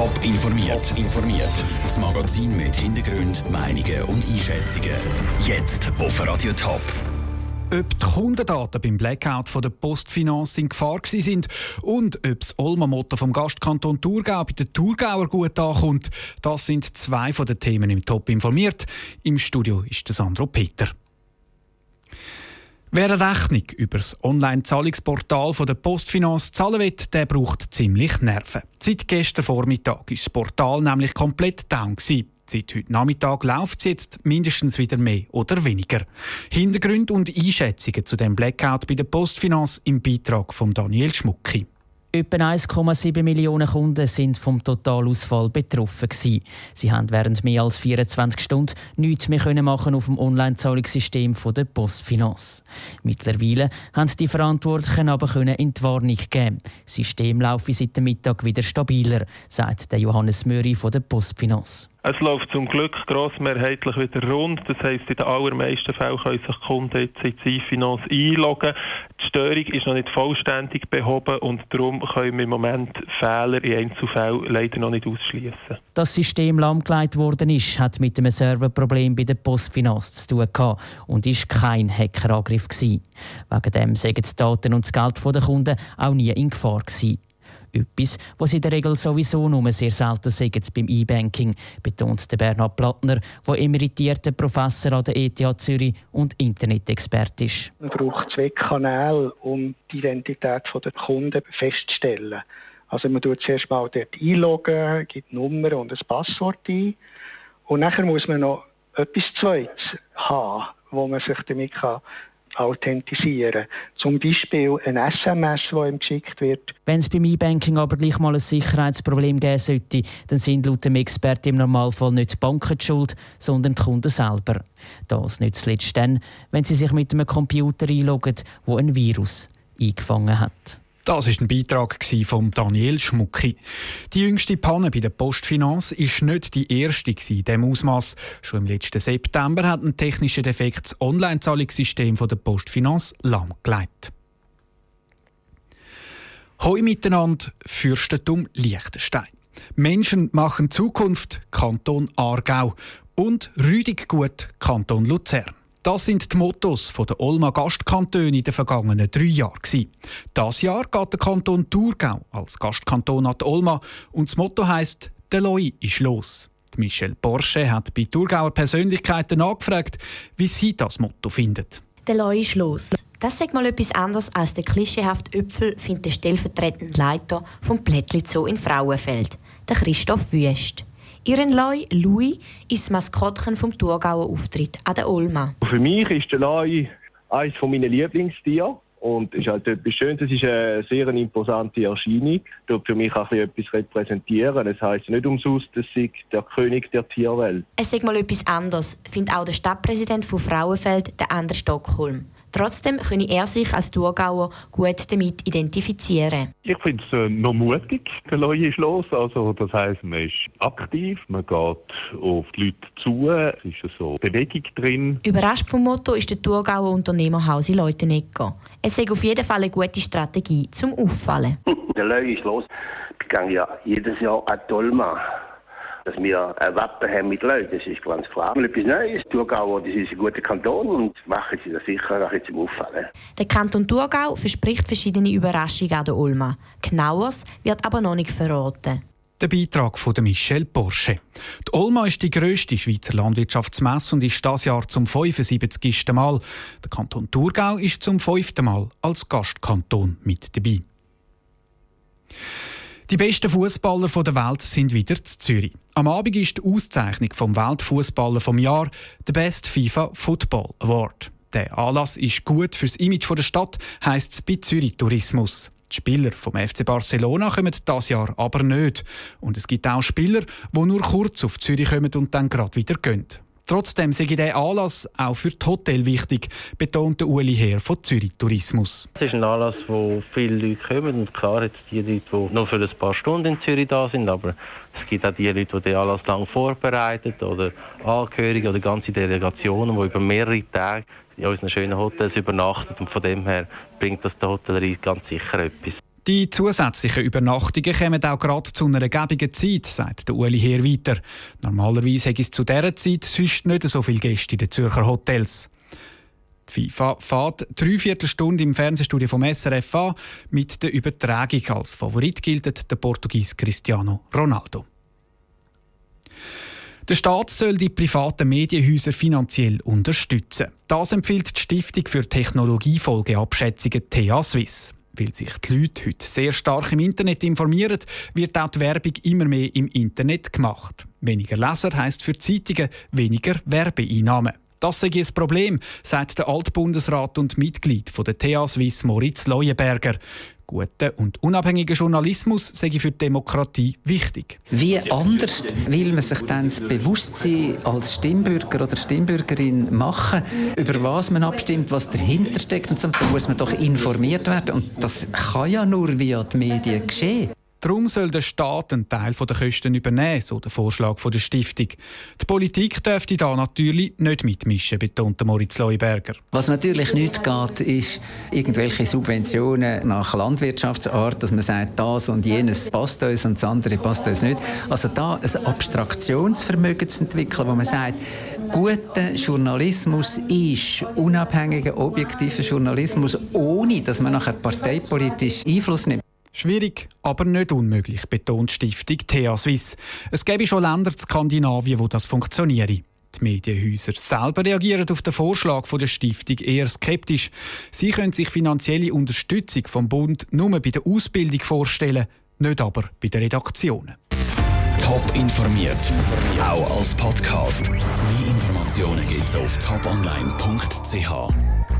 Top informiert. informiert. Das Magazin mit Hintergrund, Meinungen und Einschätzungen. Jetzt auf Radio Top. Ob die Kundendaten beim Blackout von der Postfinanz in Gefahr sind und ob das Olma-Motto vom Gastkanton Thurgau bei den Thurgauer gut ankommt, das sind zwei von den Themen im Top informiert. Im Studio ist der Sandro Peter. Wer eine Rechnung über das Online-Zahlungsportal der Postfinanz zahlen will, der braucht ziemlich Nerven. Seit gestern Vormittag ist das Portal nämlich komplett down. Gewesen. Seit heute Nachmittag läuft es jetzt mindestens wieder mehr oder weniger. Hintergründe und Einschätzungen zu dem Blackout bei der Postfinanz im Beitrag von Daniel Schmucki. Etwa 1,7 Millionen Kunden sind vom Totalausfall betroffen. Sie haben während mehr als 24 Stunden nichts mehr machen auf dem Online-Zahlungssystem der Postfinanz. Mittlerweile haben die Verantwortlichen aber Entwarnung geben. Das System laufe seit dem Mittag wieder stabiler, sagt der Johannes Möri von der Postfinanz. Es läuft zum Glück grossmehrheitlich wieder rund. Das heisst, in den allermeisten Fällen können sich Kunden jetzt in die Finance einloggen. Die Störung ist noch nicht vollständig behoben und darum können wir im Moment Fehler in Einzelfällen leider noch nicht ausschließen. Das System lahmgelegt worden ist, hat mit einem Serverproblem bei der Postfinance zu tun gehabt und ist kein Hackerangriff gewesen. Wegen dem sagen die Daten und das Geld der Kunden auch nie in Gefahr gewesen. Etwas, was in der Regel sowieso nur sehr selten sagt beim E-Banking, betont der Bernhard Plattner, der emeritierter Professor an der ETH Zürich und Internet-Experte ist. Man braucht zwei Kanäle, um die Identität der Kunden festzustellen. Also man tut zuerst mal dort einloggen, gibt Nummer und ein Passwort ein. Und nachher muss man noch etwas Zweites haben, wo man sich damit kann authentisieren. Zum Beispiel ein SMS, das ihm geschickt wird. Wenn es beim E-Banking aber gleich mal ein Sicherheitsproblem geben sollte, dann sind laut dem Experten im Normalfall nicht die Banken die schuld, sondern die Kunden selber. Das nicht zuletzt dann, wenn sie sich mit einem Computer einloggen, wo ein Virus eingefangen hat. Das ist ein Beitrag von Daniel Schmucki. Die jüngste Panne bei der Postfinanz ist nicht die erste in diesem Ausmaß. Schon im letzten September hat ein technischer Defekt das Online-Zahlungssystem der Postfinanz lahmgelegt. Hoi miteinander, Fürstentum Liechtenstein. Menschen machen Zukunft, Kanton Aargau. Und Rüdig gut, Kanton Luzern. Das sind die Mottos der Olma Gastkantone in den vergangenen drei Jahren. Das Jahr geht der Kanton Thurgau als Gastkanton an die Olma und das Motto heisst «Der Loi ist los». Michelle Porsche hat bei Thurgauer Persönlichkeiten nachgefragt, wie sie das Motto findet. «Der Loi ist los». Das ist mal etwas anderes als der klischeehafte Öpfel, findet der stellvertretende Leiter vom Plättli Zoo in Frauenfeld, der Christoph Wüst. Ihren Loi, Louis, ist das Maskottchen vom Thurgauer Auftritt an der Olma. Für mich ist der Loi eines meiner Lieblingstiere. Und ist halt etwas Schönes, es ist eine sehr imposante Erscheinung. Tut für mich auch etwas repräsentieren. Es heisst nicht umsonst, dass sie der König der Tierwelt. Es ist mal etwas anderes, findet auch der Stadtpräsident von Frauenfeld, der Ander Stockholm. Trotzdem könne er sich als Thurgauer gut damit identifizieren. Ich finde es äh, noch mutig, der Leute ist los. Also, das heisst, man ist aktiv, man geht auf die Leute zu, es ist so Bewegung drin. Überrascht vom Motto ist der Thurgauer Unternehmerhaus in Leutenegger. Es ist auf jeden Fall eine gute Strategie zum Auffallen. der Leute ist los. Ich gehe ja jedes Jahr an Dolma dass wir ein Wappen haben mit Leuten, das ist ganz klar. Und etwas Neues. Thurgau das ist ein guter Kanton und machen sie das sicher auch zum Auffallen. Der Kanton Thurgau verspricht verschiedene Überraschungen an der Ulma. Genaueres wird aber noch nicht verraten. Der Beitrag von Michel Porsche. Die Olma ist die grösste Schweizer Landwirtschaftsmesse und ist das Jahr zum 75. Mal. Der Kanton Thurgau ist zum fünften Mal als Gastkanton mit dabei. Die besten Fußballer der Welt sind wieder zu Zürich. Am Abend ist die Auszeichnung vom Weltfußballer vom Jahr der Best FIFA Football Award. Der Anlass ist gut fürs Image der Stadt, heisst es bei Zürich Tourismus. Die Spieler vom FC Barcelona kommen das Jahr aber nicht. Und es gibt auch Spieler, die nur kurz auf Zürich kommen und dann gerade wieder gehen. Trotzdem sei dieser Anlass auch für das Hotel wichtig, betonte Uli Herr von Zürich Tourismus. Es ist ein Anlass, wo viele Leute kommen und klar jetzt die Leute, die nur für ein paar Stunden in Zürich da sind, aber es gibt auch die Leute, die den Anlass lang vorbereiten oder Angehörige oder ganze Delegationen, die über mehrere Tage in unseren schönen Hotels übernachten und von dem her bringt das der Hotellerie ganz sicher etwas. Die zusätzlichen Übernachtungen kommen auch gerade zu einer gäbigen Zeit, sagt der Uli hier weiter. Normalerweise hätte es zu dieser Zeit sonst nicht so viele Gäste in den Zürcher Hotels. Die FIFA fährt dreiviertel Stunde im Fernsehstudio vom SRF an. Mit der Übertragung als Favorit gilt der Portugies Cristiano Ronaldo. Der Staat soll die privaten Medienhäuser finanziell unterstützen. Das empfiehlt die Stiftung für Technologiefolgeabschätzungen TH Swiss. Weil sich die Leute heute sehr stark im Internet informieren, wird auch die Werbung immer mehr im Internet gemacht. Weniger Leser heisst für Zeitungen weniger Werbeeinnahmen. Das sei ein Problem, sagt der Altbundesrat und Mitglied der TH Swiss Moritz Leuenberger. Guter und unabhängiger Journalismus sei für die Demokratie wichtig. Wie anders will man sich dann das Bewusstsein als Stimmbürger oder Stimmbürgerin machen, über was man abstimmt, was dahinter steckt und so. Da muss man doch informiert werden und das kann ja nur via die Medien geschehen. Darum soll der Staat einen Teil der Kosten übernehmen, so der Vorschlag der Stiftung. Die Politik dürfte da natürlich nicht mitmischen, betont Moritz Leuberger. Was natürlich nicht geht, ist irgendwelche Subventionen nach Landwirtschaftsart, dass man sagt, das und jenes passt uns und das andere passt uns nicht. Also da ein Abstraktionsvermögen zu entwickeln, wo man sagt, guter Journalismus ist unabhängiger, objektiver Journalismus, ohne dass man nachher parteipolitisch Einfluss nimmt. Schwierig, aber nicht unmöglich, betont Stiftung TH Swiss. Es gäbe schon Länder in Skandinavien, wo das funktioniere. Die Medienhäuser selber reagieren auf den Vorschlag der Stiftung eher skeptisch. Sie können sich finanzielle Unterstützung vom Bund nur bei der Ausbildung vorstellen, nicht aber bei den Redaktionen. Top informiert, auch als Podcast. Mehr Informationen gibt es auf toponline.ch.